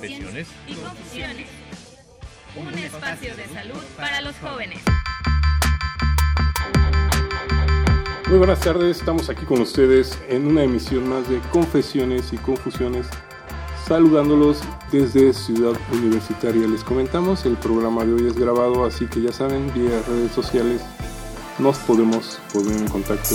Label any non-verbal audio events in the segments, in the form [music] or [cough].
Confesiones y Confusiones, un espacio de salud para los jóvenes. Muy buenas tardes, estamos aquí con ustedes en una emisión más de Confesiones y Confusiones, saludándolos desde Ciudad Universitaria. Les comentamos, el programa de hoy es grabado, así que ya saben, vía redes sociales nos podemos poner en contacto.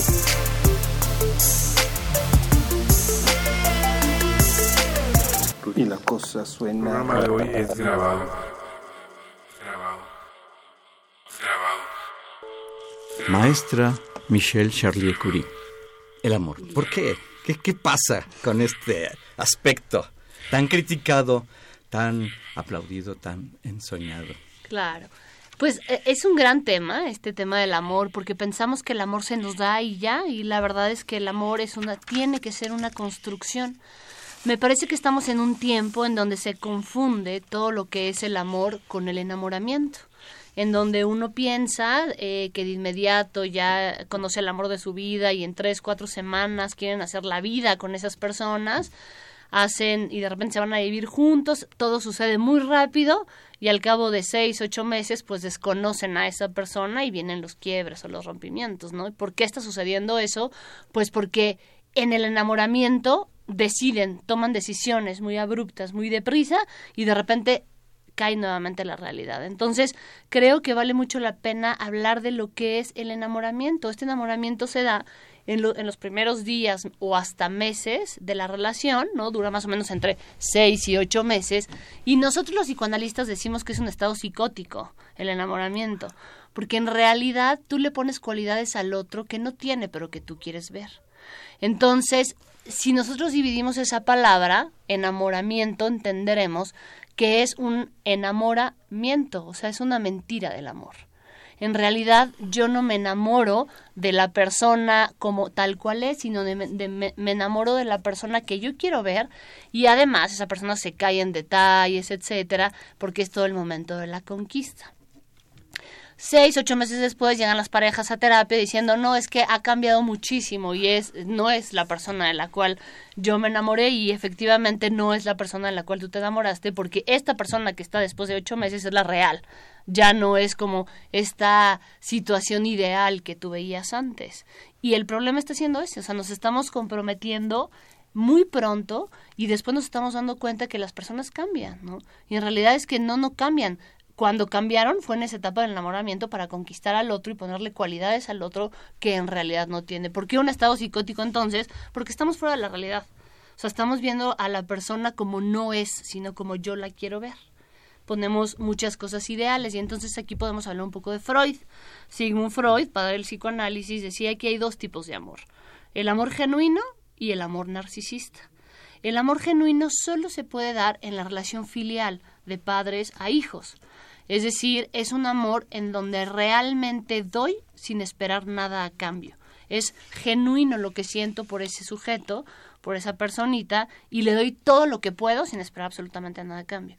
Y la cosa suena. El programa de hoy es grabado. Grabado. Grabado. Maestra Michelle Charlier Curie. El amor. ¿Por qué? qué? ¿Qué pasa con este aspecto tan criticado, tan aplaudido, tan ensoñado? Claro. Pues e, es un gran tema, este tema del amor, porque pensamos que el amor se nos da y ya, y la verdad es que el amor es una, tiene que ser una construcción. Me parece que estamos en un tiempo en donde se confunde todo lo que es el amor con el enamoramiento en donde uno piensa eh, que de inmediato ya conoce el amor de su vida y en tres, cuatro semanas quieren hacer la vida con esas personas, hacen y de repente se van a vivir juntos, todo sucede muy rápido y al cabo de seis, ocho meses pues desconocen a esa persona y vienen los quiebres o los rompimientos, ¿no? ¿Por qué está sucediendo eso? Pues porque en el enamoramiento deciden, toman decisiones muy abruptas, muy deprisa y de repente cae nuevamente la realidad. Entonces, creo que vale mucho la pena hablar de lo que es el enamoramiento. Este enamoramiento se da en, en, los primeros días o hasta meses de la relación, ¿no? Dura más o menos entre seis y ocho meses. Y nosotros los psicoanalistas decimos que es un estado psicótico, el enamoramiento. Porque en realidad tú le pones cualidades al otro que no tiene, pero que tú quieres ver. Entonces, si nosotros dividimos esa palabra, enamoramiento, entenderemos que es un enamoramiento, o sea, es una mentira del amor. En realidad yo no me enamoro de la persona como tal cual es, sino de, me, me enamoro de la persona que yo quiero ver y además esa persona se cae en detalles, etcétera, porque es todo el momento de la conquista seis, ocho meses después llegan las parejas a terapia diciendo, no, es que ha cambiado muchísimo y es, no es la persona de la cual yo me enamoré y efectivamente no es la persona de la cual tú te enamoraste porque esta persona que está después de ocho meses es la real. Ya no es como esta situación ideal que tú veías antes. Y el problema está siendo ese, o sea, nos estamos comprometiendo muy pronto y después nos estamos dando cuenta que las personas cambian, ¿no? Y en realidad es que no, no cambian, cuando cambiaron fue en esa etapa del enamoramiento para conquistar al otro y ponerle cualidades al otro que en realidad no tiene. ¿Por qué un estado psicótico entonces? Porque estamos fuera de la realidad. O sea, estamos viendo a la persona como no es, sino como yo la quiero ver. Ponemos muchas cosas ideales y entonces aquí podemos hablar un poco de Freud. Sigmund Freud, padre del psicoanálisis, decía que hay dos tipos de amor. El amor genuino y el amor narcisista. El amor genuino solo se puede dar en la relación filial de padres a hijos. Es decir, es un amor en donde realmente doy sin esperar nada a cambio. Es genuino lo que siento por ese sujeto, por esa personita, y le doy todo lo que puedo sin esperar absolutamente nada a cambio.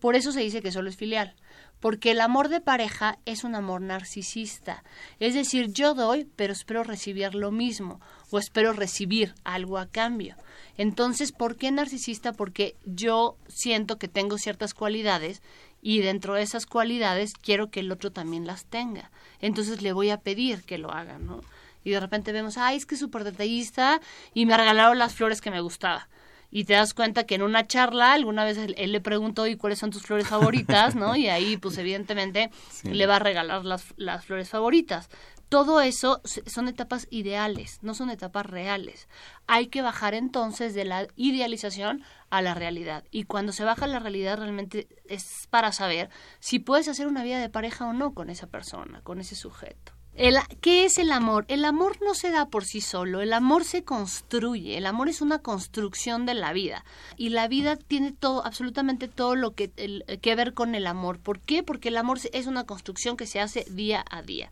Por eso se dice que solo es filial, porque el amor de pareja es un amor narcisista. Es decir, yo doy, pero espero recibir lo mismo, o espero recibir algo a cambio. Entonces, ¿por qué narcisista? Porque yo siento que tengo ciertas cualidades y dentro de esas cualidades quiero que el otro también las tenga. Entonces le voy a pedir que lo haga, ¿no? Y de repente vemos, ay, es que es súper detallista y me regalaron las flores que me gustaba. Y te das cuenta que en una charla alguna vez él, le preguntó, ¿y cuáles son tus flores favoritas? ¿no? Y ahí, pues [laughs] evidentemente, le va a regalar las, las flores favoritas. Todo eso son etapas ideales, no son etapas reales. Hay que bajar entonces de la idealización a la realidad. Y cuando se baja la realidad realmente es para saber si puedes hacer una vida de pareja o no con esa persona, con ese sujeto. El, ¿Qué es el amor? El amor no se da por sí solo, el amor se construye, el amor es una construcción de la vida y la vida tiene todo, absolutamente todo lo que, que ver con el amor. ¿Por qué? Porque el amor es una construcción que se hace día a día.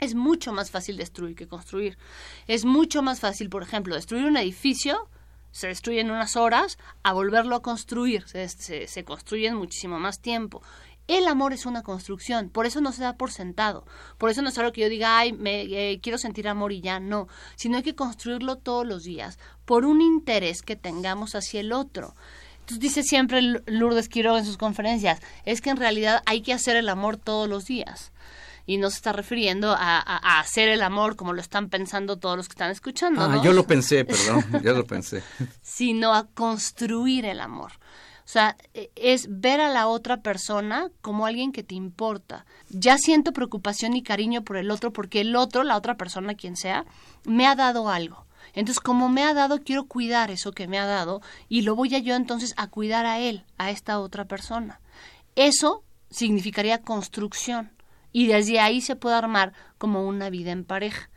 Es mucho más fácil destruir que construir. Es mucho más fácil, por ejemplo, destruir un edificio, se destruye en unas horas, a volverlo a construir, se, se, se construye en muchísimo más tiempo. El amor es una construcción, por eso no se da por sentado. Por eso no es algo que yo diga, ay, me, eh, quiero sentir amor y ya, no. Sino hay que construirlo todos los días, por un interés que tengamos hacia el otro. Entonces dice siempre Lourdes Quiroga en sus conferencias, es que en realidad hay que hacer el amor todos los días. Y no se está refiriendo a, a, a hacer el amor como lo están pensando todos los que están escuchando. Ah, ¿no? yo lo pensé, perdón, yo lo pensé. [laughs] Sino a construir el amor. O sea, es ver a la otra persona como alguien que te importa. Ya siento preocupación y cariño por el otro porque el otro, la otra persona, quien sea, me ha dado algo. Entonces, como me ha dado, quiero cuidar eso que me ha dado y lo voy a yo entonces a cuidar a él, a esta otra persona. Eso significaría construcción y desde ahí se puede armar como una vida en pareja.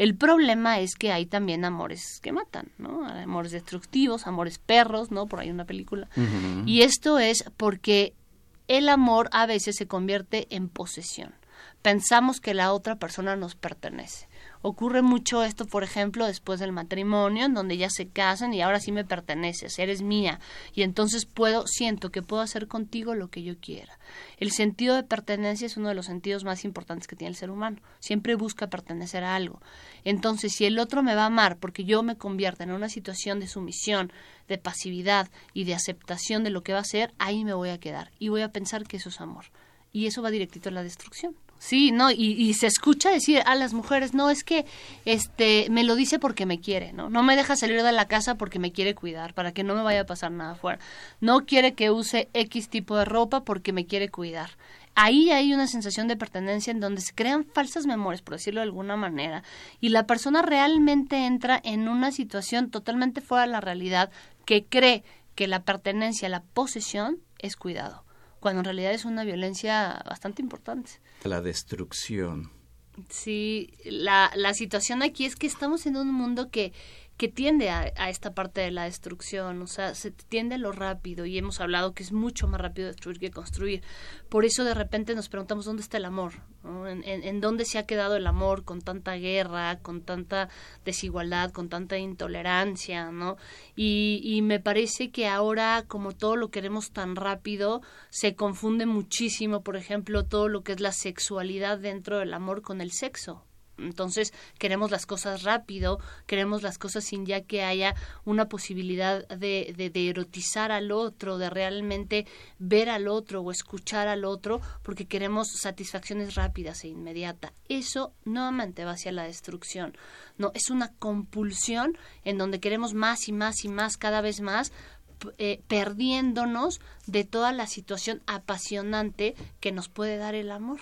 El problema es que hay también amores que matan, ¿no? Amores destructivos, amores perros, ¿no? Por ahí una película. Uh -huh. Y esto es porque el amor a veces se convierte en posesión. Pensamos que la otra persona nos pertenece. Ocurre mucho esto, por ejemplo, después del matrimonio, en donde ya se casan y ahora sí me perteneces, eres mía, y entonces puedo, siento que puedo hacer contigo lo que yo quiera. El sentido de pertenencia es uno de los sentidos más importantes que tiene el ser humano. Siempre busca pertenecer a algo. Entonces, si el otro me va a amar porque yo me convierta en una situación de sumisión, de pasividad y de aceptación de lo que va a ser, ahí me voy a quedar y voy a pensar que eso es amor. Y eso va directito a la destrucción. Sí, no, y, y, se escucha decir a las mujeres, no, es que este me lo dice porque me quiere, ¿no? No me deja salir de la casa porque me quiere cuidar, para que no me vaya a pasar nada afuera. No quiere que use X tipo de ropa porque me quiere cuidar. Ahí hay una sensación de pertenencia en donde se crean falsas memorias, por decirlo de alguna manera, y la persona realmente entra en una situación totalmente fuera de la realidad que cree que la pertenencia, la posesión es cuidado cuando en realidad es una violencia bastante importante. La destrucción. Sí, la, la situación aquí es que estamos en un mundo que, que tiende a, esta parte de la destrucción, o sea, se tiende a lo rápido y hemos hablado que es mucho más rápido destruir que construir. Por eso de repente nos preguntamos dónde está el amor, en, dónde se ha quedado el amor con tanta guerra, con tanta desigualdad, con tanta intolerancia, ¿no? Y, y me parece que ahora como todo lo queremos tan rápido, se confunde muchísimo, por ejemplo, todo lo que es la sexualidad dentro del amor con el sexo, entonces queremos las cosas rápido, queremos las cosas sin ya que haya una posibilidad de, de, de, erotizar al otro, de realmente ver al otro o escuchar al otro, porque queremos satisfacciones rápidas e inmediatas. Eso nuevamente va hacia la destrucción. No, es una compulsión en donde queremos más y más y más, cada vez más, eh, perdiéndonos de toda la situación apasionante que nos puede dar el amor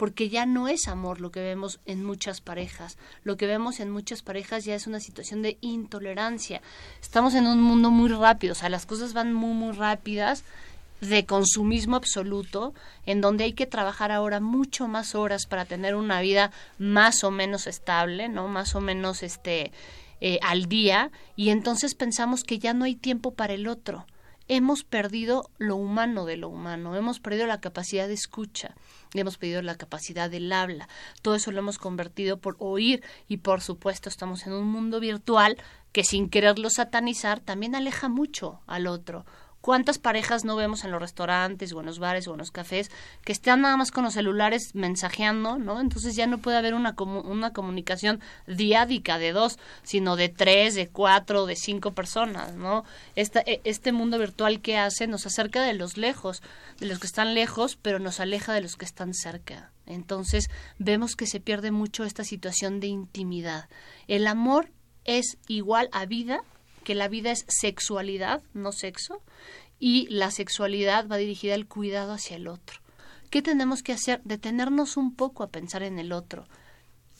porque ya no es amor lo que vemos en muchas parejas. Lo que vemos en muchas parejas ya es una situación de intolerancia. Estamos en un mundo muy rápido, o sea, las cosas van muy, muy rápidas de consumismo absoluto, en donde hay que trabajar ahora mucho más horas para tener una vida más o menos estable, ¿no? Más o menos este eh, al día, y entonces pensamos que ya no hay tiempo para el otro. Hemos perdido lo humano de lo humano, hemos perdido la capacidad de escucha, hemos perdido la capacidad del habla. Todo eso lo hemos convertido por oír y por supuesto estamos en un mundo virtual que sin quererlo satanizar también aleja mucho al otro. ¿Cuántas parejas no vemos en los restaurantes o en los bares o en los cafés que están nada más con los celulares mensajeando, ¿no? Entonces ya no puede haber una, comu una comunicación diádica de dos, sino de tres, de cuatro, de cinco personas, ¿no? Esta, este mundo virtual que hace nos acerca de los lejos, de los que están lejos, pero nos aleja de los que están cerca. Entonces vemos que se pierde mucho esta situación de intimidad. El amor es igual a vida que la vida es sexualidad, no sexo, y la sexualidad va dirigida al cuidado hacia el otro. ¿Qué tenemos que hacer? Detenernos un poco a pensar en el otro.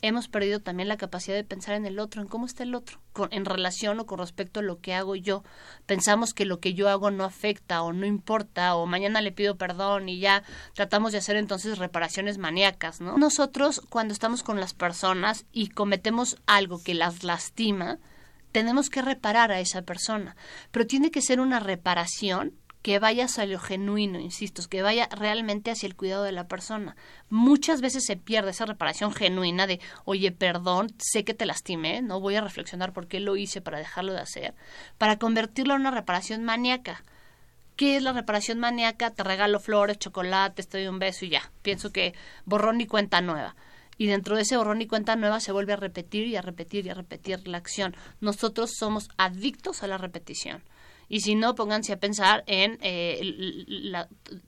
hemos perdido también la capacidad de pensar en el otro, en cómo está el otro, en relación o con respecto a lo que hago yo. Pensamos que lo que yo hago no afecta o no importa o mañana le pido perdón y ya tratamos de hacer entonces reparaciones maníacas, ¿no? Nosotros cuando estamos con las personas y cometemos algo que las lastima, tenemos que reparar a esa persona, pero tiene que ser una reparación que vaya hacia lo genuino, insisto, que vaya realmente hacia el cuidado de la persona. Muchas veces se pierde esa reparación genuina de, oye, perdón, sé que te lastimé, no voy a reflexionar por qué lo hice para dejarlo de hacer, para convertirlo en una reparación maníaca. ¿Qué es la reparación maníaca? Te regalo flores, chocolate, te doy un beso y ya. Pienso que borrón y cuenta nueva. Y dentro de ese borrón y cuenta nueva se vuelve a repetir y a repetir y a repetir la acción. Nosotros somos adictos a la repetición y si no, pónganse a pensar en eh,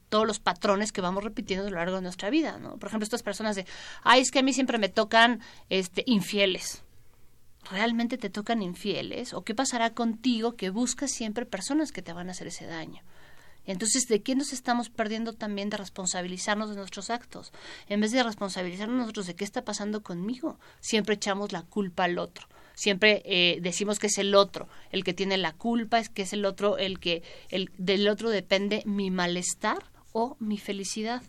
todos los patrones que vamos repitiendo a lo largo de nuestra vida, ¿no? Por ejemplo, estas personas de, ay, es que a mí siempre me tocan este, infieles. ¿Realmente te tocan infieles? ¿O qué pasará contigo que buscas siempre personas que te van a hacer ese daño? Entonces, ¿de qué nos estamos perdiendo también de responsabilizarnos de nuestros actos? En vez de responsabilizarnos nosotros de qué está pasando conmigo, siempre echamos la culpa al otro siempre eh, decimos que es el otro el que tiene la culpa, es que es el otro el que el del otro depende mi malestar o mi felicidad.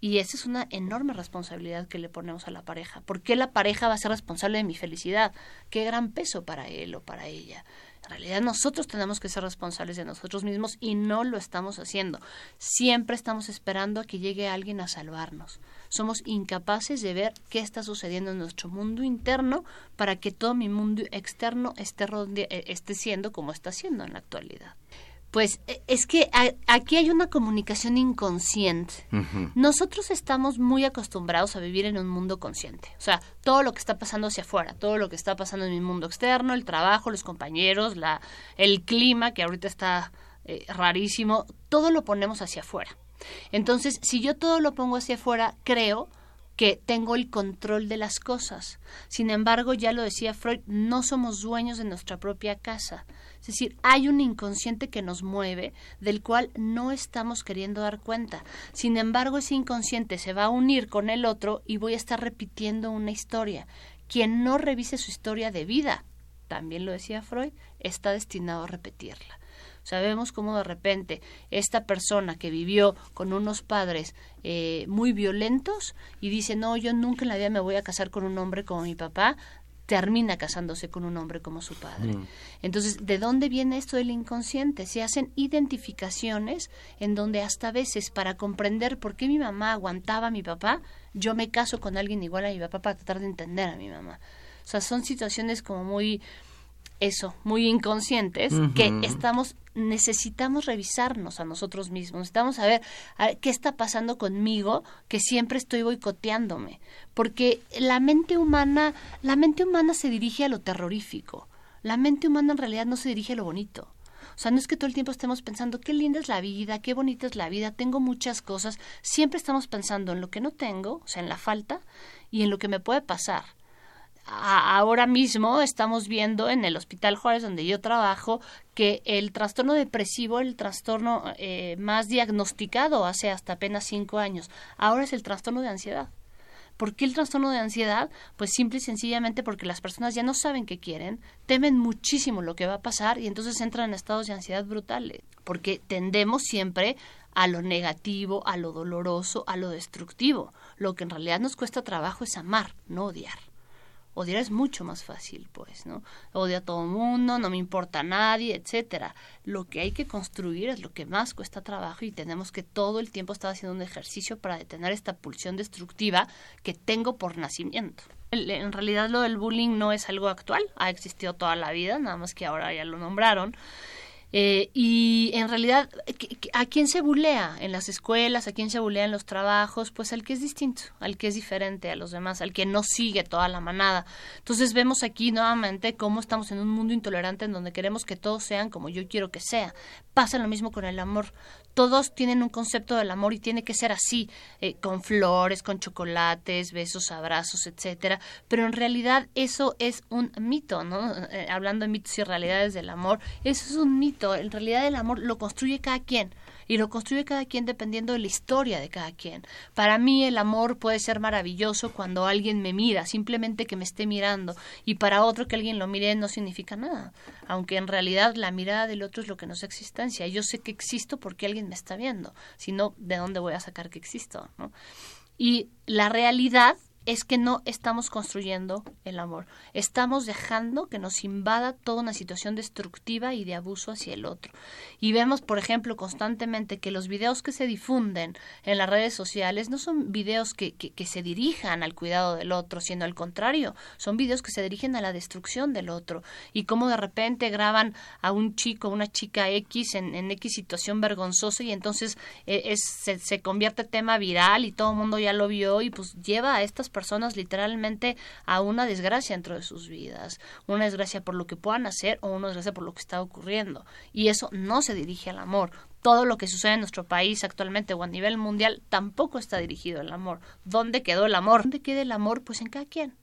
Y esa es una enorme responsabilidad que le ponemos a la pareja. ¿Por qué la pareja va a ser responsable de mi felicidad? Qué gran peso para él o para ella. En realidad nosotros tenemos que ser responsables de nosotros mismos y no lo estamos haciendo. Siempre estamos esperando a que llegue alguien a salvarnos. Somos incapaces de ver qué está sucediendo en nuestro mundo interno para que todo mi mundo externo esté, eh, esté siendo como está siendo en la actualidad. Pues e, es que aquí hay una comunicación inconsciente. Nosotros estamos muy acostumbrados a vivir en un mundo consciente. O sea, todo lo que está pasando hacia afuera, todo lo que está pasando en mi mundo externo, el trabajo, los compañeros, la, el clima, que ahorita está eh, rarísimo, todo lo ponemos hacia afuera. Entonces, si yo todo lo pongo hacia afuera, creo que tengo el control de las cosas. Sin embargo, ya lo decía Freud, no somos dueños de nuestra propia casa. Es decir, hay un inconsciente que nos mueve, del cual no estamos queriendo dar cuenta. Sin embargo, ese inconsciente se va a unir con el otro y voy a estar repitiendo una historia. Quien no revise su historia de vida, también lo decía Freud, está destinado a repetirla. Sabemos cómo de repente esta persona que vivió con unos padres eh, muy violentos y dice, no, yo nunca en la vida me voy a casar con un hombre como mi papá, termina casándose con un hombre como su padre. Mm. Entonces, ¿de dónde viene esto del inconsciente? Se hacen identificaciones en donde hasta veces para comprender por qué mi mamá aguantaba a mi papá, yo me caso con alguien igual a mi papá para tratar de entender a mi mamá. O sea, son situaciones como muy eso, muy inconscientes, que estamos, necesitamos revisarnos a nosotros mismos, necesitamos saber qué está pasando conmigo, que siempre estoy boicoteándome, porque la mente humana, la mente humana se dirige a lo terrorífico, la mente humana en realidad no se dirige a lo bonito. O sea, no es que todo el tiempo estemos pensando qué linda es la vida, qué bonita es la vida, tengo muchas cosas. Siempre estamos pensando en lo que no tengo, o sea, en la falta, y en lo que me puede pasar ahora mismo estamos viendo en el Hospital Juárez, donde yo trabajo, que el trastorno depresivo, el trastorno eh, más diagnosticado hace hasta apenas cinco años, ahora es el trastorno de ansiedad. ¿Por qué el trastorno de ansiedad? Pues simple y sencillamente porque las personas ya no saben qué quieren, temen muchísimo lo que va a pasar y entonces entran en estados de ansiedad brutales, porque tendemos siempre a lo negativo, a lo doloroso, a lo destructivo. Lo que en realidad nos cuesta trabajo es amar, no odiar odiar es mucho más fácil, pues, ¿no? Odio a todo el mundo, no me importa a nadie, etcétera. Lo que hay que construir es lo que más cuesta trabajo y tenemos que todo el tiempo estar haciendo un ejercicio para detener esta pulsión destructiva que tengo por nacimiento. En realidad lo del bullying no es algo actual, ha existido toda la vida, nada más que ahora ya lo nombraron. Eh, y en realidad, ¿a quién se bulea en las escuelas? ¿A quién se bulea en los trabajos? Pues al que es distinto, al que es diferente a los demás, al que no sigue toda la manada. Entonces vemos aquí nuevamente cómo estamos en un mundo intolerante en donde queremos que todos sean como yo quiero que sea. Pasa lo mismo con el amor todos tienen un concepto del amor y tiene que ser así, eh, con flores, con chocolates, besos, abrazos, etcétera. Pero en realidad eso es un mito, ¿no? Eh, hablando de mitos y realidades del amor, eso es un mito en realidad el amor lo construye cada quien y lo construye cada quien dependiendo de la historia de cada quien. Para mí el amor puede ser maravilloso cuando alguien me mira, simplemente que me esté mirando, y para otro que alguien lo mire no significa nada, aunque en realidad la mirada del otro es lo que nos existencia. Yo sé que existo porque alguien me está viendo, si no, ¿de dónde voy a sacar que existo? ¿no? Y la realidad es que no estamos construyendo el amor. Estamos dejando que nos invada toda una situación destructiva y de abuso hacia el otro. Y vemos, por ejemplo, constantemente que los videos que se difunden en las redes sociales no son videos que, que, se dirijan al cuidado del otro, sino al contrario, son videos que se dirigen a la destrucción del otro. Y cómo de repente graban a un chico, una chica X en, X situación vergonzosa y entonces eh, es, se, se convierte tema viral y todo el mundo ya lo vio y pues lleva a estas personas literalmente a una desgracia dentro de sus vidas, una desgracia por lo que puedan hacer o una desgracia por lo que está ocurriendo. Y eso no se dirige al amor. Todo lo que sucede en nuestro país actualmente o a nivel mundial tampoco está dirigido al amor. ¿Dónde quedó el amor? ¿Dónde queda el amor? Pues en cada quien.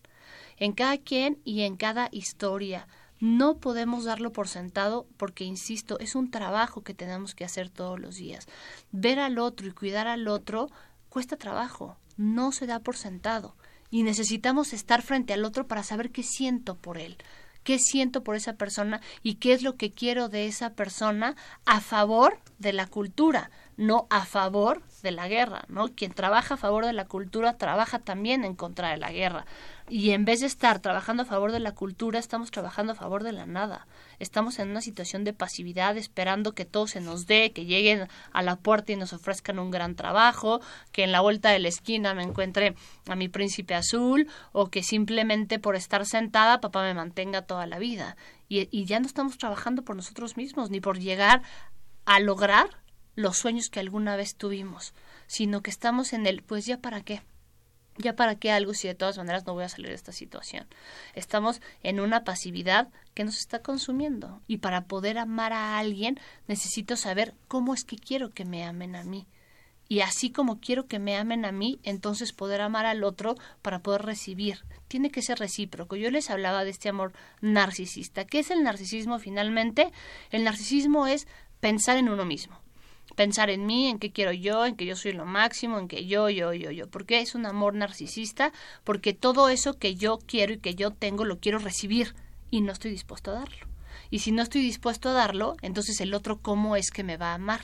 En cada quien y en cada historia. No podemos darlo por sentado porque, insisto, es un trabajo que tenemos que hacer todos los días. Ver al otro y cuidar al otro cuesta trabajo, no se da por sentado y necesitamos estar frente al otro para saber qué siento por él, qué siento por esa persona y qué es lo que quiero de esa persona a favor de la cultura, no a favor de la guerra, ¿no? Quien trabaja a favor de la cultura trabaja también en contra de la guerra. Y en vez de estar trabajando a favor de la cultura, estamos trabajando a favor de la nada. Estamos en una situación de pasividad, esperando que todo se nos dé, que lleguen a la puerta y nos ofrezcan un gran trabajo, que en la vuelta de la esquina me encuentre a mi príncipe azul, o que simplemente por estar sentada papá me mantenga toda la vida. Y, y ya no estamos trabajando por nosotros mismos, ni por llegar a lograr los sueños que alguna vez tuvimos, sino que estamos en el, pues ya para qué ya para qué algo si de todas maneras no voy a salir de esta situación. Estamos en una pasividad que nos está consumiendo y para poder amar a alguien necesito saber cómo es que quiero que me amen a mí. Y así como quiero que me amen a mí, entonces poder amar al otro para poder recibir. Tiene que ser recíproco. Yo les hablaba de este amor narcisista. ¿Qué es el narcisismo finalmente? El narcisismo es pensar en uno mismo pensar en mí, en qué quiero yo, en que yo soy lo máximo, en que yo, yo, yo, yo. ¿Por qué es un amor narcisista? Porque todo eso que yo quiero y que yo tengo lo quiero recibir y no estoy dispuesto a darlo. Y si no estoy dispuesto a darlo, entonces el otro cómo es que me va a amar.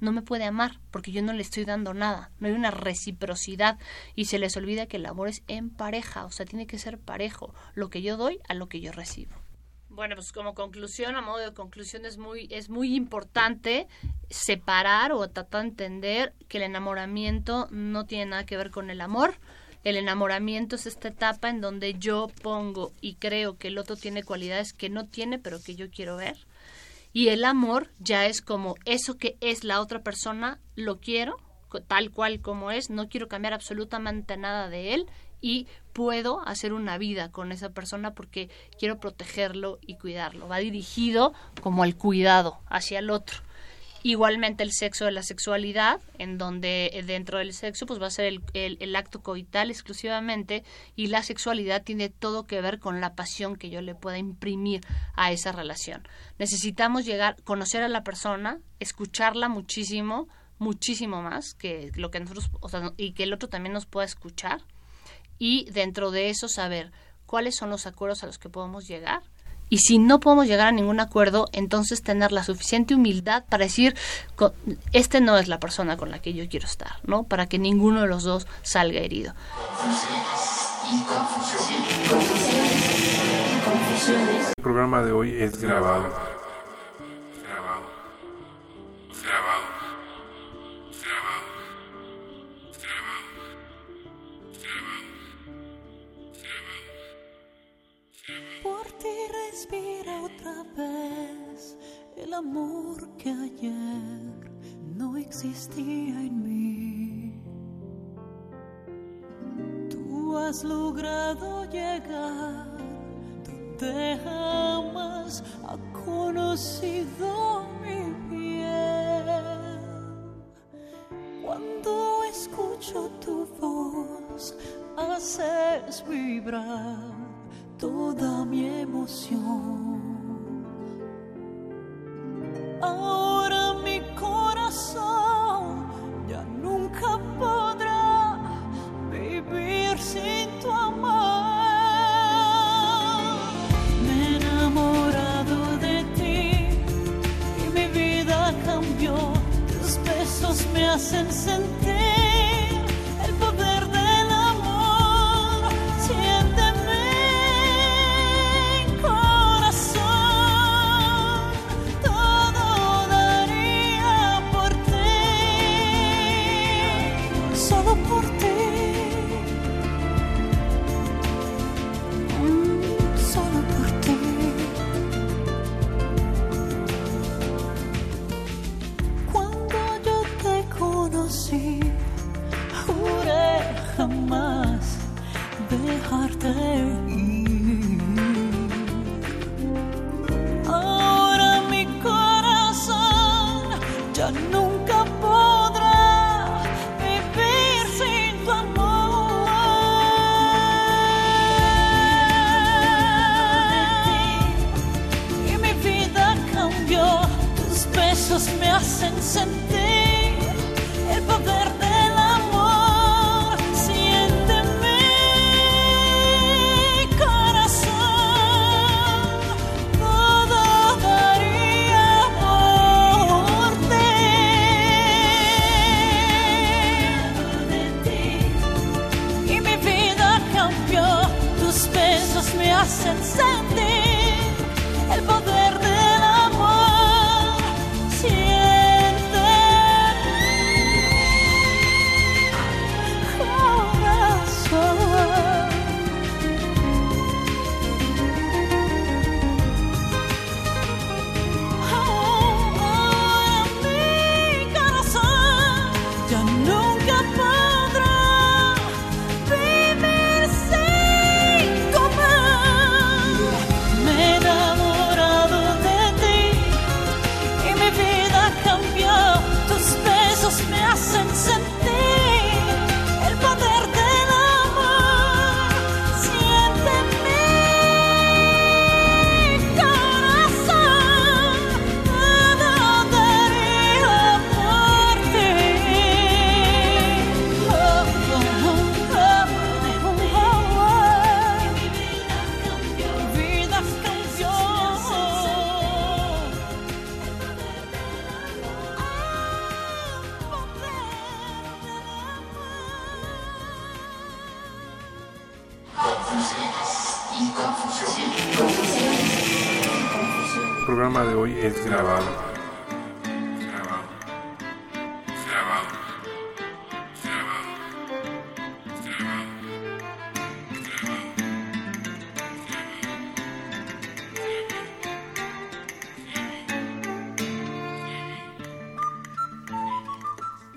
No me puede amar porque yo no le estoy dando nada. No hay una reciprocidad y se les olvida que el amor es en pareja, o sea, tiene que ser parejo, lo que yo doy a lo que yo recibo. Bueno, pues como conclusión, a modo de conclusión, es muy, es muy importante separar o tratar de entender que el enamoramiento no tiene nada que ver con el amor. El enamoramiento es esta etapa en donde yo pongo y creo que el otro tiene cualidades que no tiene, pero que yo quiero ver. Y el amor ya es como eso que es la otra persona, lo quiero, tal cual como es, no quiero cambiar absolutamente nada de él y puedo hacer una vida con esa persona porque quiero protegerlo y cuidarlo. Va dirigido como al cuidado hacia el otro. Igualmente el sexo de la sexualidad, en donde eh, dentro del sexo pues va a ser el, el, acto coital exclusivamente y la sexualidad tiene todo que ver con la pasión que yo le pueda imprimir a esa relación. Necesitamos llegar, conocer a la persona, escucharla muchísimo, muchísimo más que lo que nosotros, o sea, y que el otro también nos pueda escuchar y dentro de eso saber cuáles son los acuerdos a los que podemos llegar. Y si no podemos llegar a ningún acuerdo, entonces tener la suficiente humildad para decir, este no es la persona con la que yo quiero estar, ¿no? Para que ninguno de los dos salga herido. El programa de hoy es grabado. El amor que ayer no existía en mí. Tú has logrado llegar donde jamás ha conocido mi piel. Cuando escucho tu voz, haces vibrar toda mi emoción. Ahora mi corazón ya nunca podrá vivir sin tu amor. Me he enamorado de ti y mi vida cambió. Tus besos me hacen sentir.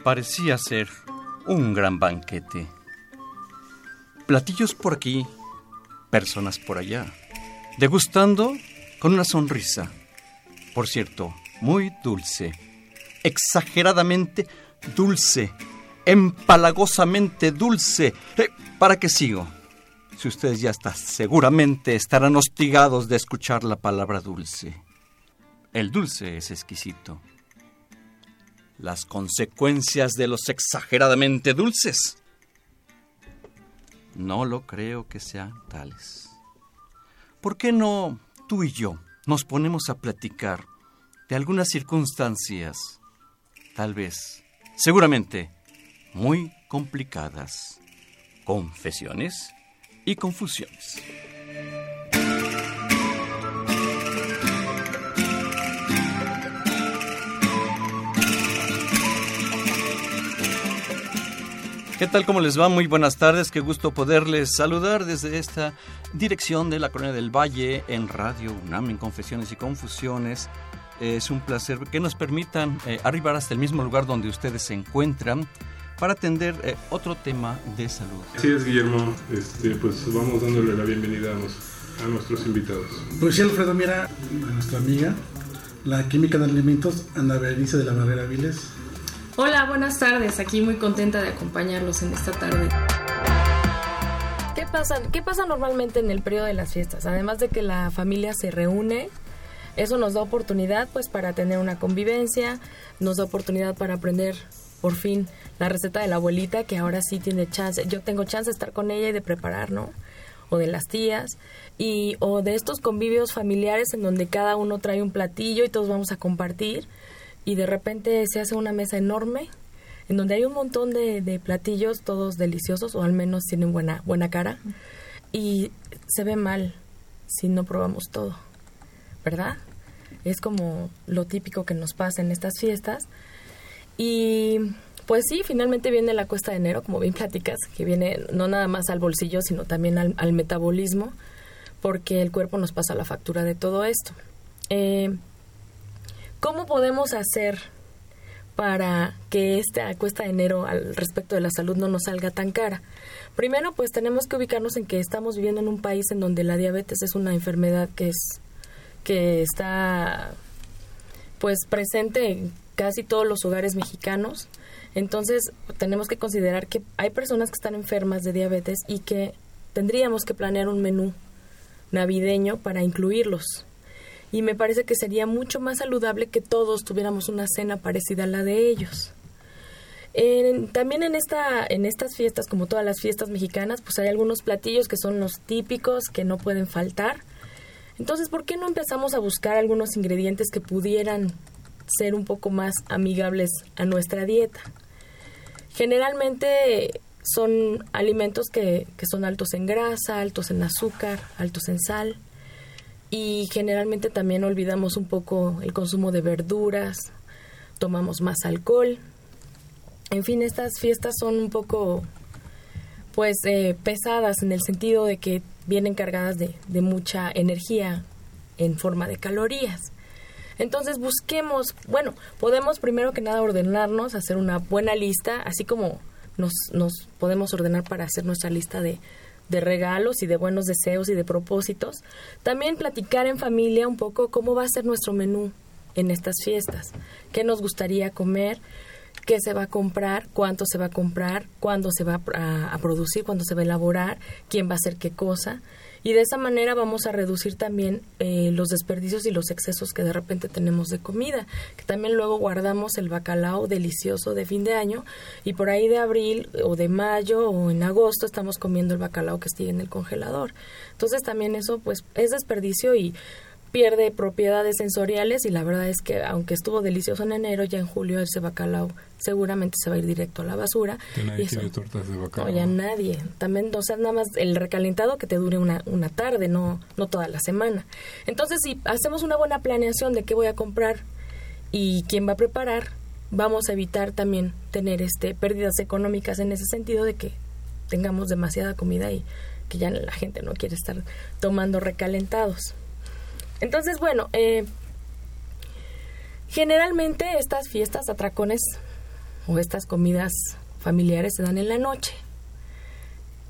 Parecía ser un gran banquete. Platillos por aquí, personas por allá, degustando con una sonrisa. Por cierto, muy dulce, exageradamente dulce, empalagosamente dulce. Eh, ¿Para qué sigo? Si ustedes ya están, seguramente estarán hostigados de escuchar la palabra dulce. El dulce es exquisito. Las consecuencias de los exageradamente dulces. No lo creo que sean tales. ¿Por qué no tú y yo nos ponemos a platicar de algunas circunstancias, tal vez, seguramente, muy complicadas, confesiones y confusiones? ¿Qué tal? ¿Cómo les va? Muy buenas tardes. Qué gusto poderles saludar desde esta dirección de la Colonia del Valle en Radio UNAM en Confesiones y Confusiones. Es un placer que nos permitan eh, arribar hasta el mismo lugar donde ustedes se encuentran para atender eh, otro tema de salud. Así es, Guillermo. Este, pues vamos dándole la bienvenida a, nos- a nuestros invitados. Pues sí, Alfredo, mira, a nuestra amiga, la química de alimentos, Ana Berenice de la Barrera Viles. Hola, buenas tardes. Aquí muy contenta de acompañarlos en esta tarde. ¿Qué pasa, ¿Qué pasa normalmente en el periodo de las fiestas? Además de que la familia se reúne, eso nos da oportunidad pues para tener una convivencia, nos da oportunidad para aprender por fin la receta de la abuelita que ahora sí tiene chance, yo tengo chance de estar con ella y de preparar, ¿no? O de las tías y o de estos convivios familiares en donde cada uno trae un platillo y todos vamos a compartir y de repente se hace una mesa enorme en donde hay un montón de, de platillos, todos deliciosos, o al menos tienen buena, buena cara, y se ve mal si no probamos todo, ¿verdad? Es como lo típico que nos pasa en estas fiestas. Y pues sí, finalmente viene la cuesta de enero, como bien platicas, que viene no nada más al bolsillo, sino también al, al metabolismo, porque el cuerpo nos pasa la factura de todo esto. Eh, ¿Cómo podemos hacer para que esta cuesta de enero al respecto de la salud no nos salga tan cara? Primero, pues tenemos que ubicarnos en que estamos viviendo en un país en donde la diabetes es una enfermedad que es que está pues presente en casi todos los hogares mexicanos. Entonces, tenemos que considerar que hay personas que están enfermas de diabetes y que tendríamos que planear un menú navideño para incluirlos. Y me parece que sería mucho más saludable que todos tuviéramos una cena parecida a la de ellos. También en esta en estas fiestas como todas las fiestas mexicanas pues hay algunos platillos que son los típicos que no pueden faltar. Entonces por qué no empezamos a buscar algunos ingredientes que pudieran ser un poco más amigables a nuestra dieta generalmente son alimentos que, que son altos en grasa altos en azúcar altos en sal y generalmente también olvidamos un poco el consumo de verduras tomamos más alcohol en fin, estas fiestas son un poco, pues, eh, pesadas en el sentido de que vienen cargadas de, de mucha energía en forma de calorías. Entonces busquemos, bueno, podemos primero que nada ordenarnos, hacer una buena lista, así como nos, nos podemos ordenar para hacer nuestra lista de, de regalos y de buenos deseos y de propósitos. También platicar en familia un poco cómo va a ser nuestro menú en estas fiestas, qué nos gustaría comer, qué se va a comprar, cuánto se va a comprar, cuándo se va a, a producir, cuándo se va a elaborar, quién va a hacer qué cosa. Y de esa manera vamos a reducir también eh, los desperdicios y los excesos que de repente tenemos de comida, que también luego guardamos el bacalao delicioso de fin de año y por ahí de abril o de mayo o en agosto estamos comiendo el bacalao que sigue en el congelador. Entonces también eso pues es desperdicio y pierde propiedades sensoriales y la verdad es que aunque estuvo delicioso en enero, ya en julio ese bacalao seguramente se va a ir directo a la basura. Que nadie y eso- quiere tortas de no, bacalao. ya nadie. También, o sea, nada más el recalentado que te dure una, una tarde, no, no toda la semana. Entonces, si hacemos una buena planeación de qué voy a comprar y quién va a preparar, vamos a evitar también tener este pérdidas económicas en ese sentido de que tengamos demasiada comida y que ya la gente no quiere estar tomando recalentados. Entonces, bueno, eh, generalmente estas fiestas, atracones o estas comidas familiares se dan en la noche.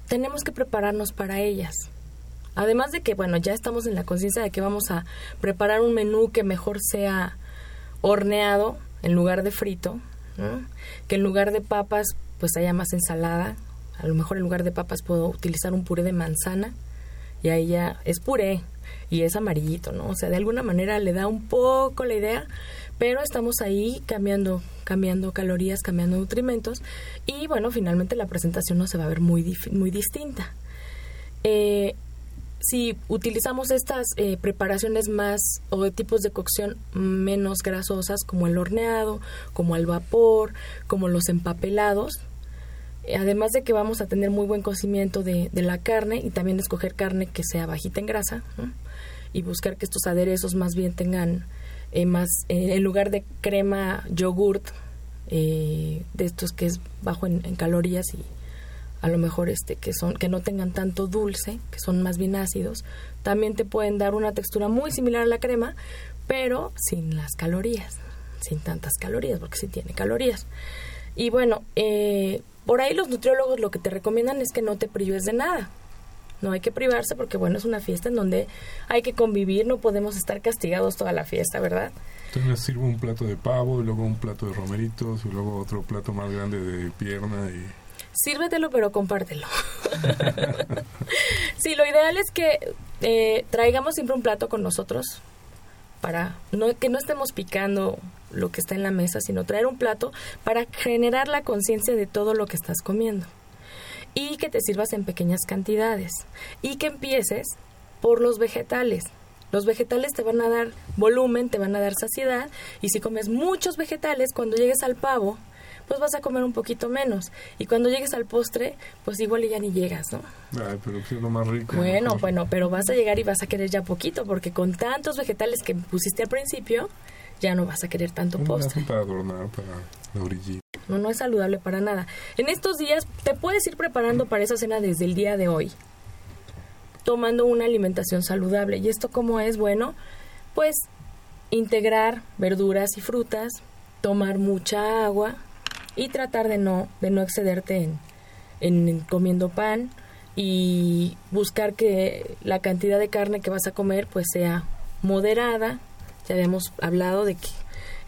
Tenemos que prepararnos para ellas. Además de que, bueno, ya estamos en la conciencia de que vamos a preparar un menú que mejor sea horneado en lugar de frito, que en lugar de papas pues haya más ensalada. A lo mejor en lugar de papas puedo utilizar un puré de manzana y ahí ya es puré y es amarillito, ¿no? O sea, de alguna manera le da un poco la idea, pero estamos ahí cambiando, cambiando calorías, cambiando nutrimentos y bueno, finalmente la presentación no se va a ver muy, muy distinta. Eh, si utilizamos estas eh, preparaciones más o tipos de cocción menos grasosas como el horneado, como al vapor, como los empapelados, además de que vamos a tener muy buen cocimiento de, de la carne y también escoger carne que sea bajita en grasa y buscar que estos aderezos más bien tengan eh, más, eh, en lugar de crema, yogurt, eh, de estos que es bajo en, en calorías y a lo mejor este que son que no tengan tanto dulce, que son más bien ácidos, también te pueden dar una textura muy similar a la crema, pero sin las calorías, sin tantas calorías, porque sí tiene calorías. Y bueno, eh, por ahí los nutriólogos lo que te recomiendan es que no te prives de nada. No hay que privarse porque, bueno, es una fiesta en donde hay que convivir, no podemos estar castigados toda la fiesta, ¿verdad? Entonces sirvo un plato de pavo, y luego un plato de romeritos, y luego otro plato más grande de pierna y... Sírvetelo, pero compártelo. sí, lo ideal es que eh, traigamos siempre un plato con nosotros para no, que no estemos picando lo que está en la mesa, sino traer un plato para generar la conciencia de todo lo que estás comiendo. Y que te sirvas en pequeñas cantidades. Y que empieces por los vegetales. Los vegetales te van a dar volumen, te van a dar saciedad. Y si comes muchos vegetales, cuando llegues al pavo, pues vas a comer un poquito menos. Y cuando llegues al postre, pues igual ya ni llegas, ¿no? Ay, pero pues es lo más rico. Bueno, mejor. bueno, pero vas a llegar y vas a querer ya poquito, porque con tantos vegetales que pusiste al principio, ya no vas a querer tanto postre. para adornar, para la orillita. No, no es saludable para nada. En estos días te puedes ir preparando para esa cena desde el día de hoy, tomando una alimentación saludable. ¿Y esto cómo es? Bueno, pues integrar verduras y frutas, tomar mucha agua y tratar de no, de no excederte en, en- en comiendo pan y buscar que la cantidad de carne que vas a comer pues sea moderada. Ya habíamos hablado de que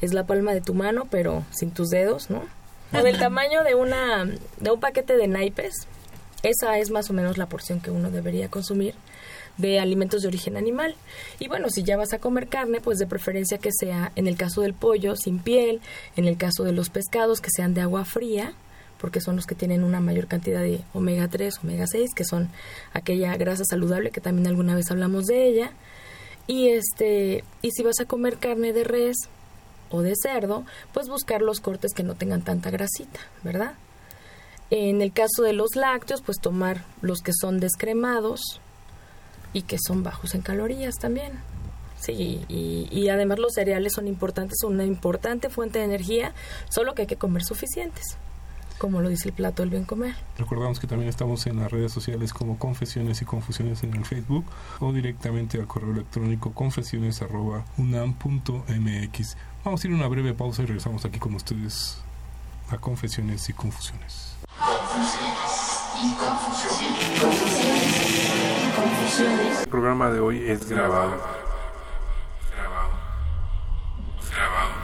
es la palma de tu mano, pero sin tus dedos, ¿no? O del tamaño de una de un paquete de naipes. Esa es más o menos la porción que uno debería consumir de alimentos de origen animal. Y bueno, si ya vas a comer carne, pues de preferencia que sea, en el caso del pollo, sin piel, en el caso de los pescados, que sean de agua fría, porque son los que tienen una mayor cantidad de omega 3, omega 6, que son aquella grasa saludable que también alguna vez hablamos de ella. Y este, y si vas a comer carne de res o de cerdo, pues buscar los cortes que no tengan tanta grasita, ¿verdad? En el caso de los lácteos, pues tomar los que son descremados y que son bajos en calorías también. Sí, y, y además los cereales son importantes, son una importante fuente de energía, solo que hay que comer suficientes, como lo dice el plato del bien comer. Recordamos que también estamos en las redes sociales como Confesiones y Confusiones en el Facebook o directamente al correo electrónico confesiones.unam.mx. Vamos a ir a una breve pausa y regresamos aquí con ustedes a Confesiones y Confusiones. El programa de hoy es grabado. Grabado. Grabado. Grabado.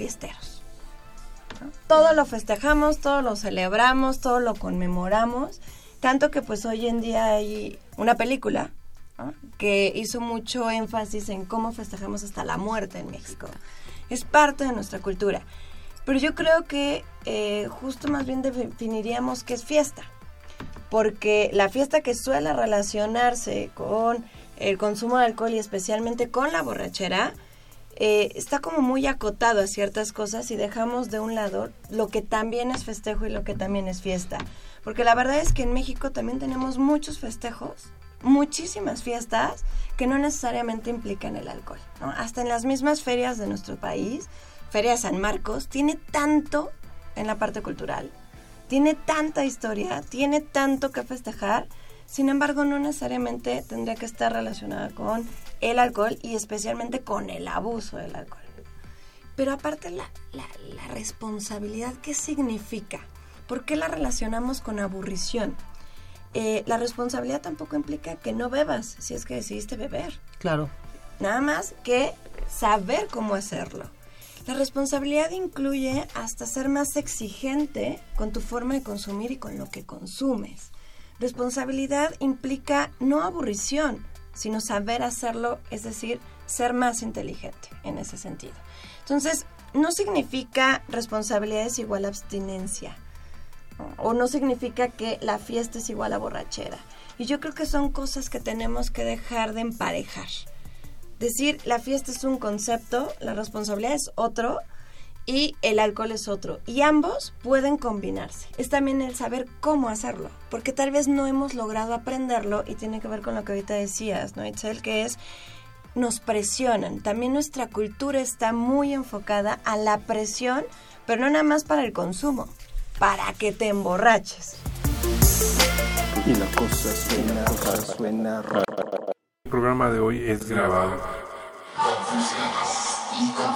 Fiesteros. Todo lo festejamos, todo lo celebramos, todo lo conmemoramos. Tanto que pues hoy en día hay una película que hizo mucho énfasis en cómo festejamos hasta la muerte en México. Es parte de nuestra cultura. Pero yo creo que eh, justo más bien definiríamos qué es fiesta. Porque la fiesta que suele relacionarse con el consumo de alcohol y especialmente con la borrachera, eh, está como muy acotado a ciertas cosas y dejamos de un lado lo que también es festejo y lo que también es fiesta. Porque la verdad es que en México también tenemos muchos festejos, muchísimas fiestas que no necesariamente implican el alcohol. Hasta en las mismas ferias de nuestro país, Feria San Marcos, tiene tanto en la parte cultural, tiene tanta historia, tiene tanto que festejar, sin embargo no necesariamente tendría que estar relacionada con el alcohol y especialmente con el abuso del alcohol. Pero aparte la, la, la responsabilidad, ¿qué significa? ¿Por qué la relacionamos con aburrición? Eh, la responsabilidad tampoco implica que no bebas si es que decidiste beber. Claro. Nada más que saber cómo hacerlo. La responsabilidad incluye hasta ser más exigente con tu forma de consumir y con lo que consumes. Responsabilidad implica no aburrición, sino saber hacerlo, es decir, ser más inteligente en ese sentido. Entonces, no significa responsabilidad es igual a abstinencia o no significa que la fiesta es igual a borrachera. Y yo creo que son cosas que tenemos que dejar de emparejar. Decir, la fiesta es un concepto, la responsabilidad es otro y el alcohol es otro. Y ambos pueden combinarse. Es también el saber cómo hacerlo, porque tal vez no hemos logrado aprenderlo y tiene que ver con lo que ahorita decías, ¿no, Itzel? Que es, nos presionan. También nuestra cultura está muy enfocada a la presión, pero no nada más para el consumo, para que te emborraches. Y la cosa suena, cosa suena raro. El programa de hoy es grabado. Yo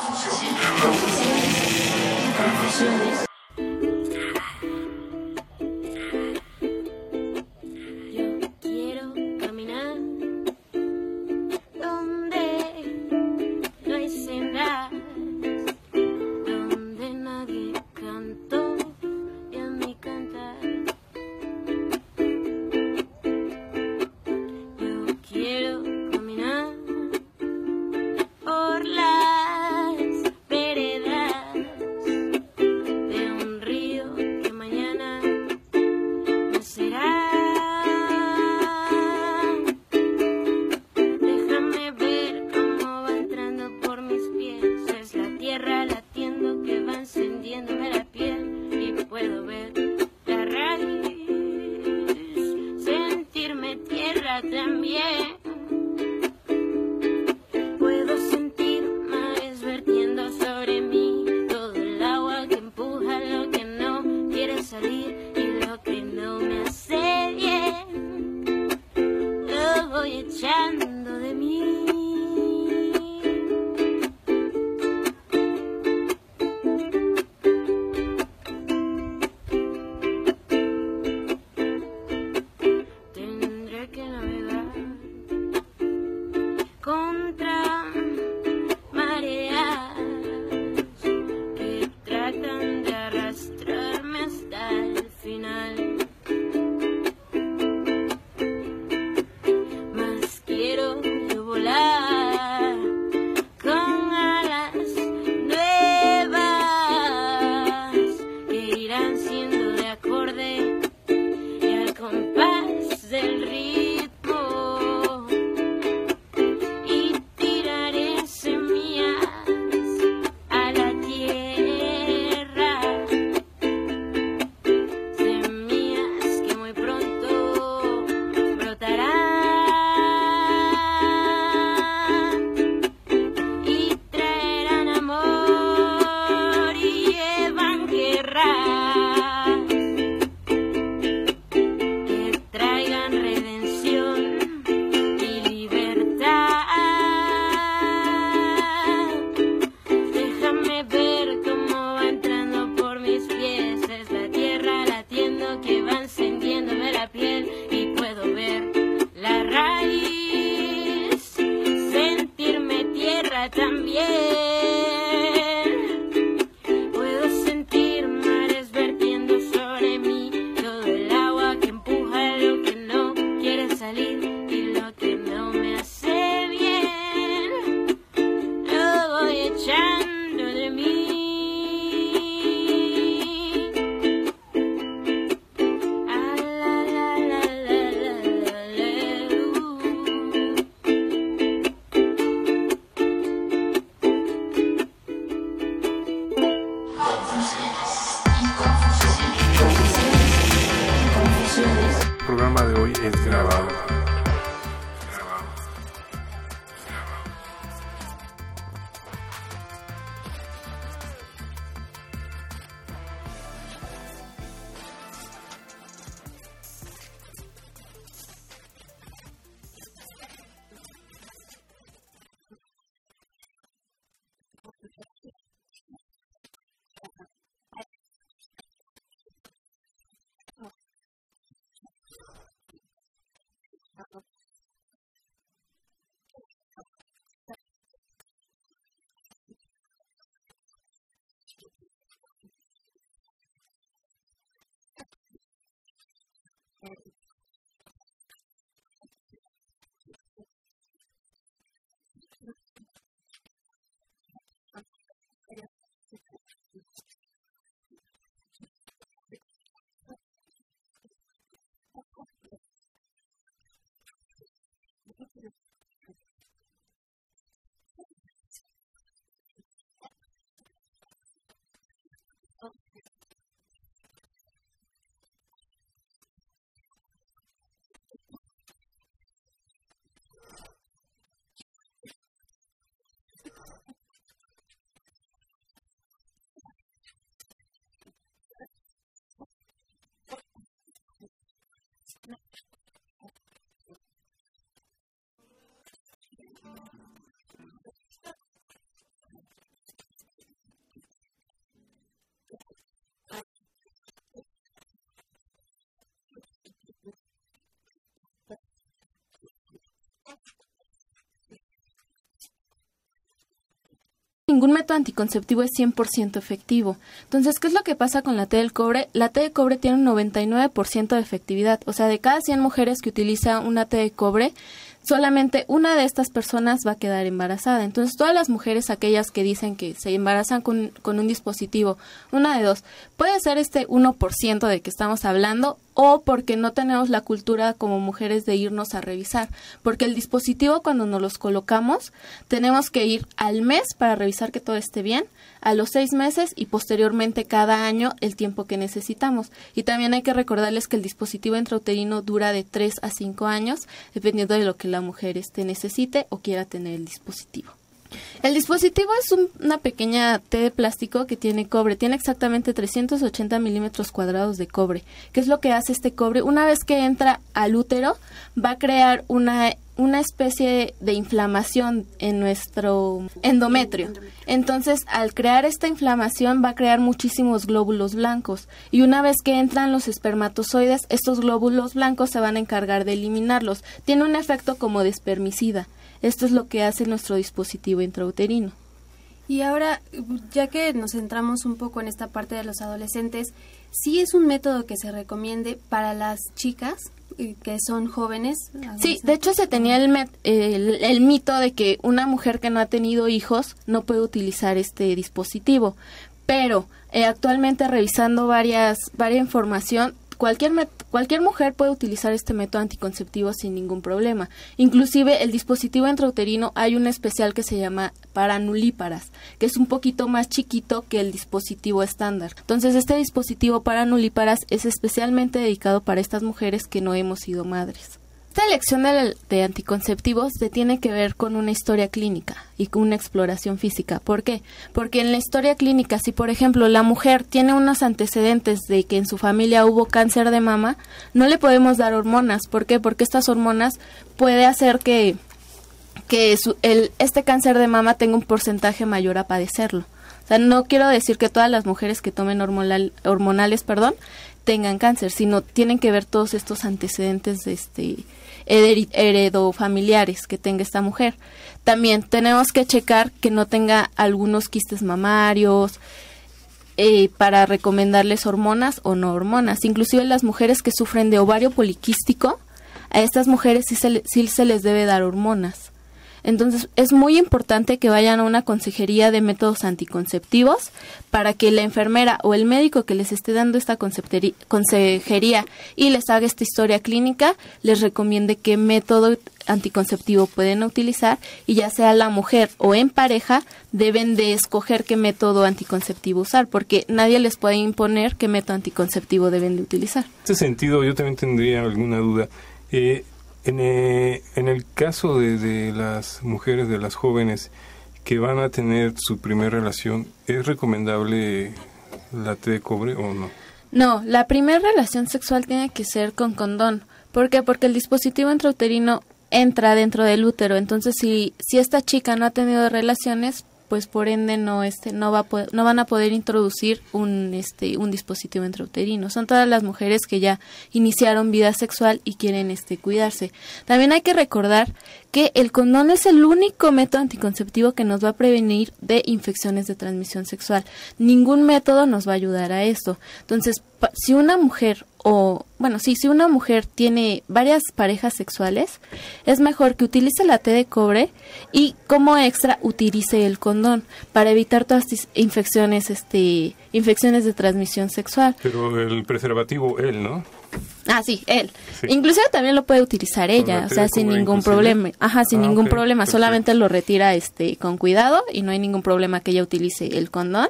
ningún método anticonceptivo es 100% efectivo. Entonces, ¿qué es lo que pasa con la T del cobre? La T de cobre tiene un 99% de efectividad. O sea, de cada 100 mujeres que utilizan una T de cobre, solamente una de estas personas va a quedar embarazada. Entonces, todas las mujeres, aquellas que dicen que se embarazan con, con un dispositivo, una de dos, puede ser este 1% de que estamos hablando o porque no tenemos la cultura como mujeres de irnos a revisar. Porque el dispositivo cuando nos los colocamos tenemos que ir al mes para revisar que todo esté bien, a los seis meses y posteriormente cada año el tiempo que necesitamos. Y también hay que recordarles que el dispositivo intrauterino dura de 3 a 5 años dependiendo de lo que la mujer este necesite o quiera tener el dispositivo. El dispositivo es un- una pequeña T de plástico que tiene cobre. Tiene exactamente 380 milímetros cuadrados de cobre. ¿Qué es lo que hace este cobre? Una vez que entra al útero, va a crear una, una especie de inflamación en nuestro endometrio. Entonces, al crear esta inflamación, va a crear muchísimos glóbulos blancos. Y una vez que entran los espermatozoides, estos glóbulos blancos se van a encargar de eliminarlos. Tiene un efecto como de espermicida. Esto es lo que hace nuestro dispositivo intrauterino. Y ahora, ya que nos centramos un poco en esta parte de los adolescentes, ¿sí es un método que se recomiende para las chicas que son jóvenes? Sí, de hecho se tenía el, met- el, el mito de que una mujer que no ha tenido hijos no puede utilizar este dispositivo, pero eh, actualmente revisando varias varias información cualquier cualquier mujer puede utilizar este método anticonceptivo sin ningún problema. Inclusive el dispositivo intrauterino hay un especial que se llama paranulíparas, que es un poquito más chiquito que el dispositivo estándar. Entonces este dispositivo paranulíparas es especialmente dedicado para estas mujeres que no hemos sido madres. Esta elección de, anticonceptivos se tiene que ver con una historia clínica y con una exploración física. ¿Por qué? Porque en la historia clínica, si por ejemplo la mujer tiene unos antecedentes de que en su familia hubo cáncer de mama, no le podemos dar hormonas. ¿Por qué? Porque estas hormonas puede hacer que, que su- el, este cáncer de mama tenga un porcentaje mayor a padecerlo. O sea, no quiero decir que todas las mujeres que tomen hormonal, hormonales, perdón, tengan cáncer, sino tienen que ver todos estos antecedentes de este heredofamiliares que tenga esta mujer. También tenemos que checar que no tenga algunos quistes mamarios eh, para recomendarles hormonas o no hormonas. Inclusive las mujeres que sufren de ovario poliquístico, a estas mujeres sí se, sí se les debe dar hormonas. Entonces es muy importante que vayan a una consejería de métodos anticonceptivos para que la enfermera o el médico que les esté dando esta consejería y les haga esta historia clínica les recomiende qué método anticonceptivo pueden utilizar y ya sea la mujer o en pareja deben de escoger qué método anticonceptivo usar porque nadie les puede imponer qué método anticonceptivo deben de utilizar. En este sentido, yo también tendría alguna duda. Eh, en, eh, en el caso de, de las mujeres, de las jóvenes que van a tener su primera relación, ¿es recomendable la té de cobre o no? No, la primera relación sexual tiene que ser con condón. ¿Por qué? Porque el dispositivo intrauterino entra dentro del útero. Entonces, si, si esta chica no ha tenido relaciones, pues por ende no este no va a no van a poder introducir un este un dispositivo intrauterino. Son todas las mujeres que ya iniciaron vida sexual y quieren este cuidarse. También hay que recordar que el condón es el único método anticonceptivo que nos va a prevenir de infecciones de transmisión sexual. Ningún método nos va a ayudar a esto. Entonces, si una mujer o bueno, sí, si una mujer tiene varias parejas sexuales, es mejor que utilice la té de cobre y como extra utilice el condón para evitar todas estas infecciones este infecciones de transmisión sexual. Pero el preservativo, él, ¿no? Ah, sí, él. Sí. Inclusive también lo puede utilizar ella, la o sea, sin ningún inclusive. problema. Ajá, sin Ah, ningún problema, perfecto. solamente lo retira este con cuidado y no hay ningún problema que ella utilice el condón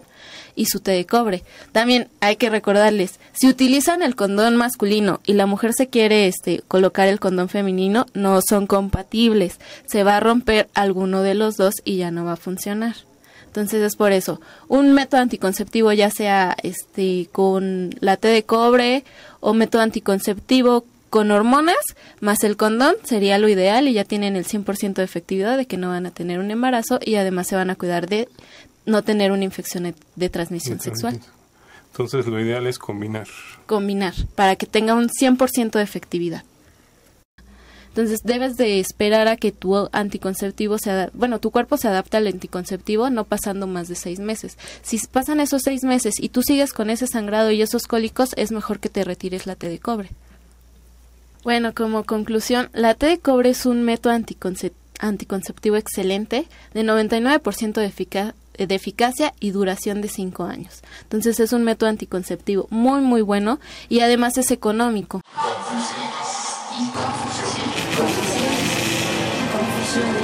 y su té de cobre. También hay que recordarles, si utilizan el condón masculino y la mujer se quiere este colocar el condón femenino, no son compatibles. Se va a romper alguno de los dos y ya no va a funcionar. Entonces es por eso, un método anticonceptivo ya sea este con la té de cobre o método anticonceptivo con hormonas más el condón sería lo ideal y ya tienen el 100% de efectividad de que no van a tener un embarazo y además se van a cuidar de no tener una infección de- de transmisión sexual. Entonces, lo ideal es combinar. Combinar para que tenga un 100% de efectividad. Entonces debes de esperar a que tu anticonceptivo se bueno, tu cuerpo se adapte al anticonceptivo no pasando más de seis meses. Si pasan esos seis meses y tú sigues con ese sangrado y esos cólicos, es mejor que te retires la té de cobre. Bueno, como conclusión, la té de cobre es un método anticonce- anticonceptivo excelente de 99% de, de eficacia y duración de 5 años. Entonces es un método anticonceptivo muy muy bueno y además es económico. Confesiones y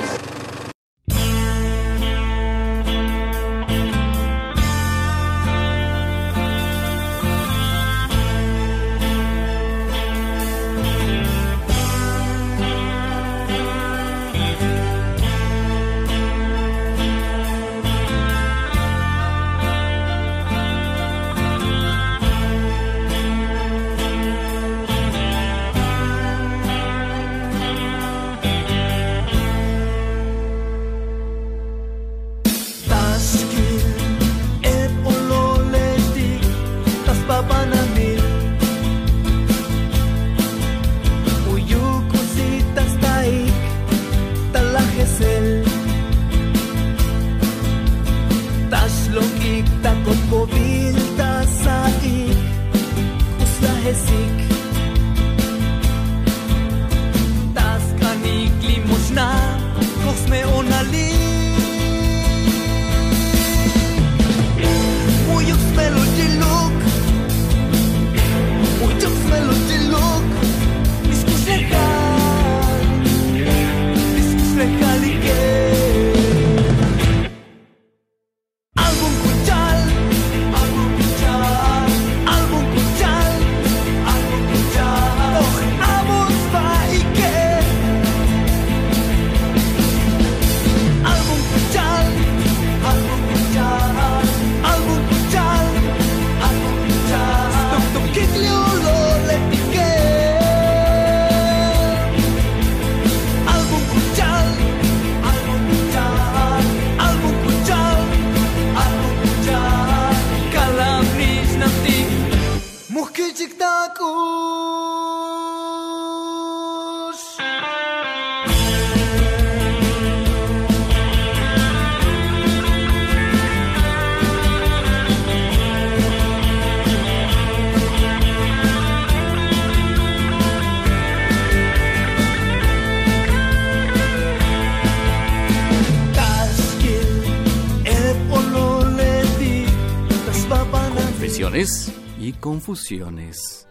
confusiones.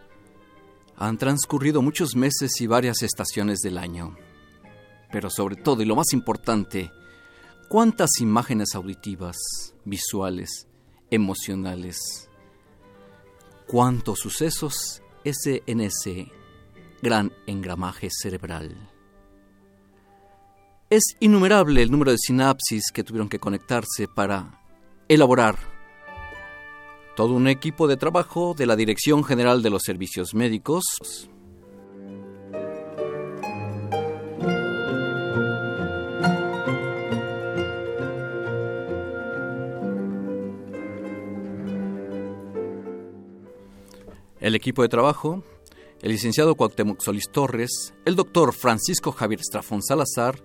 Han transcurrido muchos meses y varias estaciones del año. Pero sobre todo, y lo más importante, cuántas imágenes auditivas, visuales, emocionales, cuántos sucesos ese en ese gran engramaje cerebral. Es innumerable el número de sinapsis que tuvieron que conectarse para elaborar todo un equipo de trabajo de la Dirección General de los Servicios Médicos. El equipo de trabajo, el licenciado Cuauhtémoc Solís Torres, el doctor Francisco Javier Estrafón Salazar,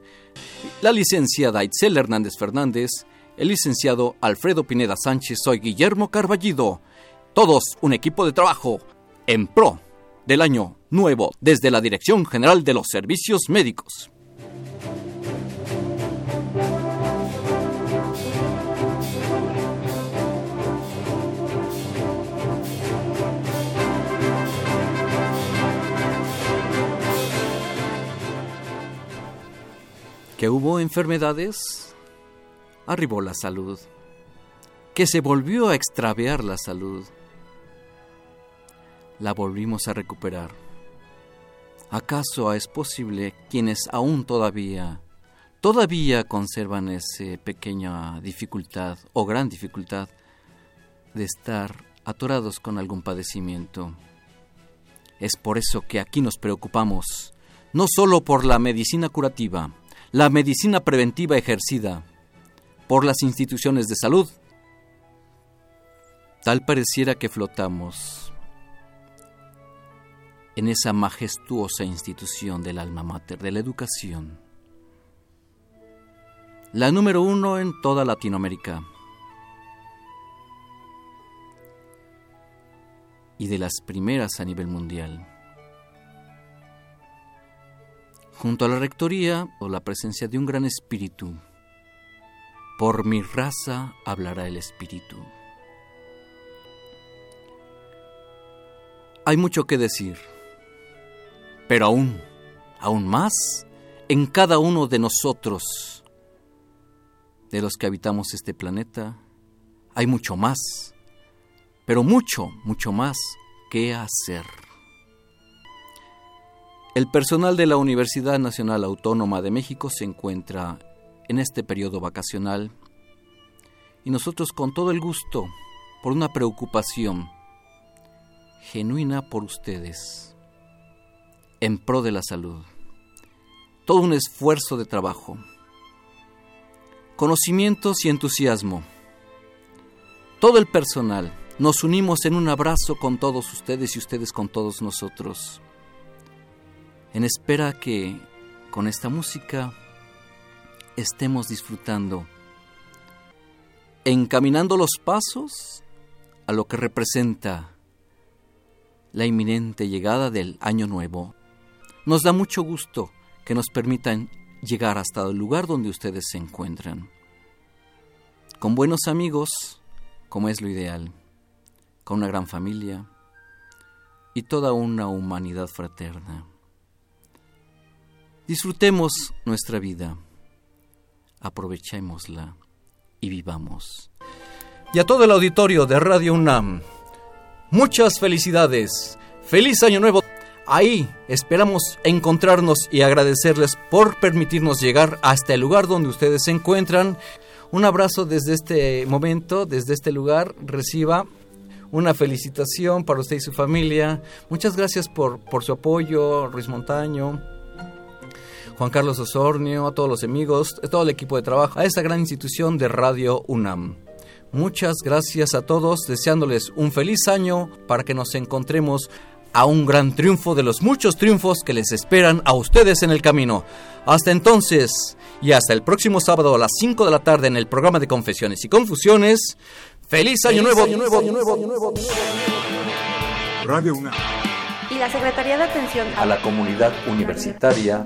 la licenciada Itzel Hernández Fernández, el licenciado Alfredo Pineda Sánchez, soy Guillermo Carballido. Todos un equipo de trabajo en pro del año nuevo desde la Dirección General de los Servicios Médicos. Que hubo enfermedades, arribó la salud. Que se volvió a extraviar la salud, la volvimos a recuperar. ¿Acaso es posible quienes aún todavía, todavía conservan esa pequeña dificultad o gran dificultad de estar atorados con algún padecimiento? Es por eso que aquí nos preocupamos, no solo por la medicina curativa, la medicina preventiva ejercida por las instituciones de salud. Tal pareciera que flotamos en esa majestuosa institución del alma mater de la educación, la número uno en toda Latinoamérica y de las primeras a nivel mundial. Junto a la rectoría o la presencia de un gran espíritu, por mi raza hablará el espíritu. Hay mucho que decir, pero aún, aún más, en cada uno de nosotros, de los que habitamos este planeta, hay mucho más, pero mucho, mucho más que hacer. El personal de la Universidad Nacional Autónoma de México se encuentra en este periodo vacacional. Y nosotros con todo el gusto, por una preocupación genuina por ustedes, en pro de la salud, todo un esfuerzo de trabajo, conocimientos y entusiasmo, todo el personal, nos unimos en un abrazo con todos ustedes y ustedes con todos nosotros, en espera que con esta música estemos disfrutando, encaminando los pasos a lo que representa la inminente llegada del año nuevo. Nos da mucho gusto que nos permitan llegar hasta el lugar donde ustedes se encuentran. Con buenos amigos, como es lo ideal, con una gran familia y toda una humanidad fraterna. Disfrutemos nuestra vida, aprovechémosla y vivamos. Y a todo el auditorio de Radio UNAM, muchas felicidades, feliz año nuevo. Ahí esperamos encontrarnos y agradecerles por permitirnos llegar hasta el lugar donde ustedes se encuentran. Un abrazo desde este momento, desde este lugar. Reciba una felicitación para usted y su familia. Muchas gracias por, por su apoyo, Ruiz Montaño. Juan Carlos Osornio, a todos los amigos, a todo el equipo de trabajo, a esta gran institución de Radio UNAM. Muchas gracias a todos, deseándoles un feliz año para que nos encontremos a un gran triunfo de los muchos triunfos que les esperan a ustedes en el camino. Hasta entonces y hasta el próximo sábado a las 5 de la tarde en el programa de Confesiones y Confusiones. ¡Feliz año nuevo! Año nuevo, año Radio UNAM. Y la Secretaría de Atención a la Comunidad Universitaria